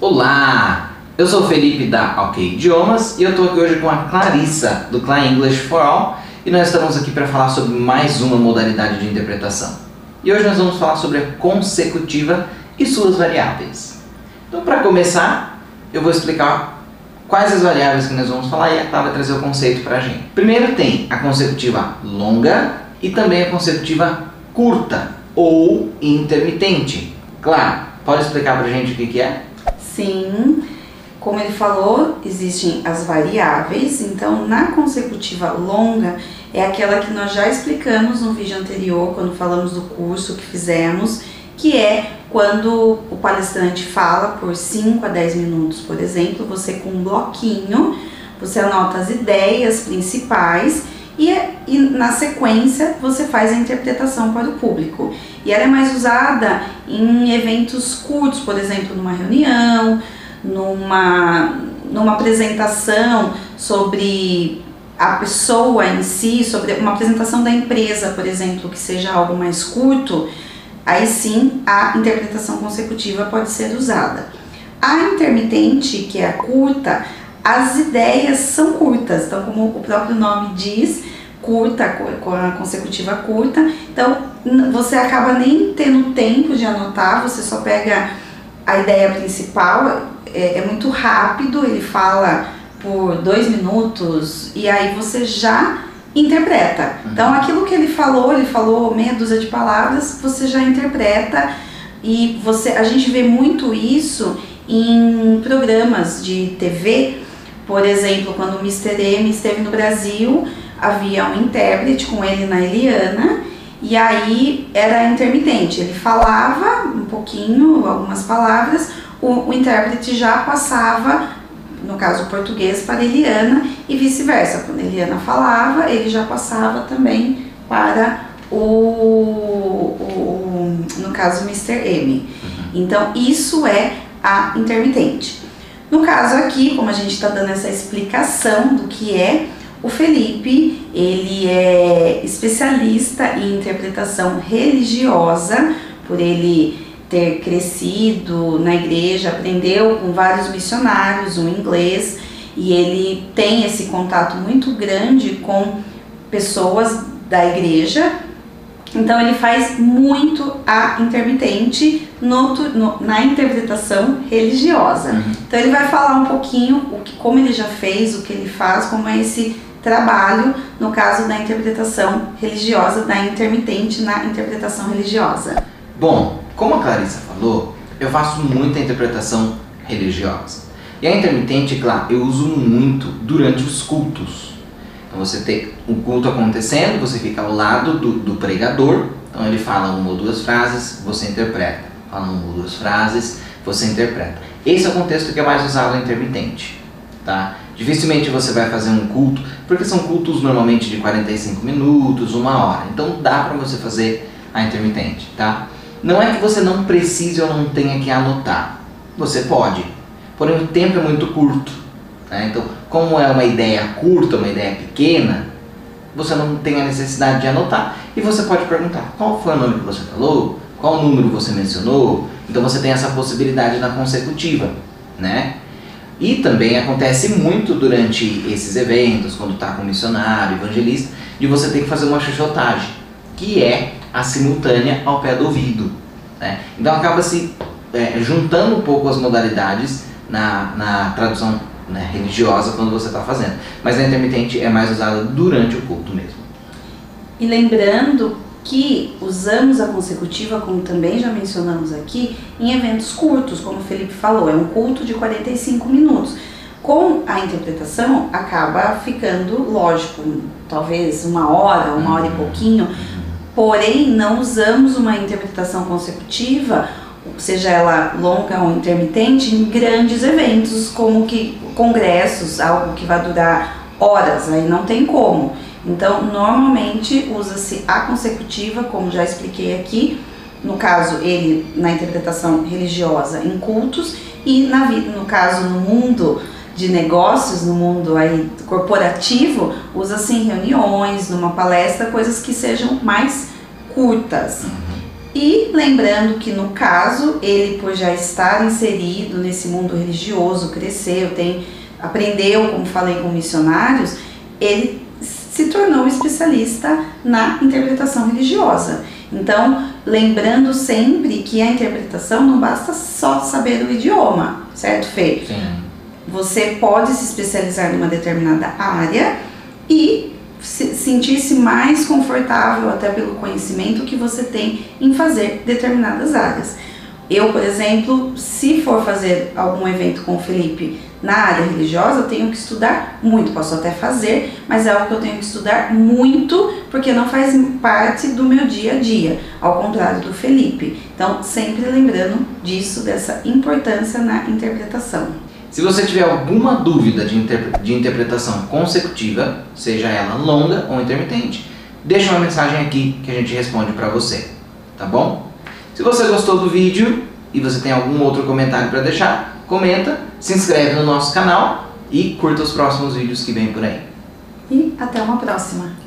Olá! Eu sou o Felipe da OK Idiomas e eu estou aqui hoje com a Clarissa do Klein English for All e nós estamos aqui para falar sobre mais uma modalidade de interpretação. E hoje nós vamos falar sobre a consecutiva e suas variáveis. Então, para começar, eu vou explicar quais as variáveis que nós vamos falar e a Clara vai trazer o conceito para a gente. Primeiro tem a consecutiva longa e também a consecutiva curta ou intermitente. Claro, pode explicar para a gente o que, que é? Sim, como ele falou, existem as variáveis, então na consecutiva longa é aquela que nós já explicamos no vídeo anterior, quando falamos do curso que fizemos, que é quando o palestrante fala por 5 a 10 minutos, por exemplo, você com um bloquinho, você anota as ideias principais e, e, na sequência você faz a interpretação para o público. E ela é mais usada em eventos curtos, por exemplo, numa reunião, numa, numa apresentação sobre a pessoa em si, sobre uma apresentação da empresa, por exemplo, que seja algo mais curto, aí sim a interpretação consecutiva pode ser usada. A intermitente, que é a curta, as ideias são curtas, então, como o próprio nome diz, curta, com a consecutiva curta, então você acaba nem tendo tempo de anotar, você só pega a ideia principal, é, é muito rápido, ele fala por dois minutos e aí você já interpreta. Uhum. Então aquilo que ele falou, ele falou meia dúzia de palavras, você já interpreta e você, a gente vê muito isso em programas de TV, por exemplo, quando o Mr. M esteve no Brasil, havia um intérprete com ele na Eliana e aí era intermitente. Ele falava um pouquinho, algumas palavras, o, o intérprete já passava, no caso português, para Eliana e vice-versa. Quando Eliana falava, ele já passava também para o, o no caso, Mr. M. Uhum. Então, isso é a intermitente. No caso aqui, como a gente está dando essa explicação do que é, o Felipe, ele é especialista em interpretação religiosa, por ele ter crescido na igreja, aprendeu com vários missionários o inglês e ele tem esse contato muito grande com pessoas da igreja. Então ele faz muito a intermitente no, no, na interpretação religiosa. Uhum. Então ele vai falar um pouquinho o que, como ele já fez, o que ele faz, como é esse trabalho no caso da interpretação religiosa, da intermitente na interpretação religiosa. Bom, como a Clarissa falou, eu faço muita interpretação religiosa. E a intermitente, claro, eu uso muito durante os cultos. Então você tem um culto acontecendo, você fica ao lado do, do pregador, então ele fala uma ou duas frases, você interpreta. Fala uma ou duas frases, você interpreta. Esse é o contexto que é mais usado a intermitente. Tá? Dificilmente você vai fazer um culto, porque são cultos normalmente de 45 minutos, uma hora. Então dá para você fazer a intermitente, tá? Não é que você não precise ou não tenha que anotar. Você pode, porém o tempo é muito curto. Né? Então, como é uma ideia curta, uma ideia pequena, você não tem a necessidade de anotar e você pode perguntar qual foi o nome que você falou, qual número você mencionou. Então você tem essa possibilidade na consecutiva, né? E também acontece muito durante esses eventos, quando está com missionário, evangelista, de você ter que fazer uma chuchotagem, que é a simultânea ao pé do ouvido. Né? Então acaba se é, juntando um pouco as modalidades na, na tradução né, religiosa quando você está fazendo. Mas a intermitente é mais usada durante o culto mesmo. E lembrando que usamos a consecutiva, como também já mencionamos aqui, em eventos curtos, como o Felipe falou, é um culto de 45 minutos. Com a interpretação, acaba ficando, lógico, talvez uma hora, uma hora e pouquinho, porém não usamos uma interpretação consecutiva, seja ela longa ou intermitente, em grandes eventos, como que congressos, algo que vai durar horas, aí não tem como. Então, normalmente usa-se a consecutiva, como já expliquei aqui, no caso ele na interpretação religiosa em cultos e na vida, no caso no mundo de negócios, no mundo aí corporativo, usa-se em reuniões, numa palestra, coisas que sejam mais curtas. E lembrando que no caso, ele por já estar inserido nesse mundo religioso, cresceu, tem aprendeu, como falei com missionários, ele se tornou especialista na interpretação religiosa. Então, lembrando sempre que a interpretação não basta só saber o idioma, certo, Fê? Sim. Você pode se especializar numa determinada área e sentir-se mais confortável até pelo conhecimento que você tem em fazer determinadas áreas. Eu, por exemplo, se for fazer algum evento com o Felipe na área religiosa, eu tenho que estudar muito. Posso até fazer, mas é algo que eu tenho que estudar muito, porque não faz parte do meu dia a dia, ao contrário do Felipe. Então, sempre lembrando disso, dessa importância na interpretação. Se você tiver alguma dúvida de, interpre de interpretação consecutiva, seja ela longa ou intermitente, deixa uma mensagem aqui que a gente responde para você, tá bom? Se você gostou do vídeo e você tem algum outro comentário para deixar, comenta, se inscreve no nosso canal e curta os próximos vídeos que vem por aí. E até uma próxima!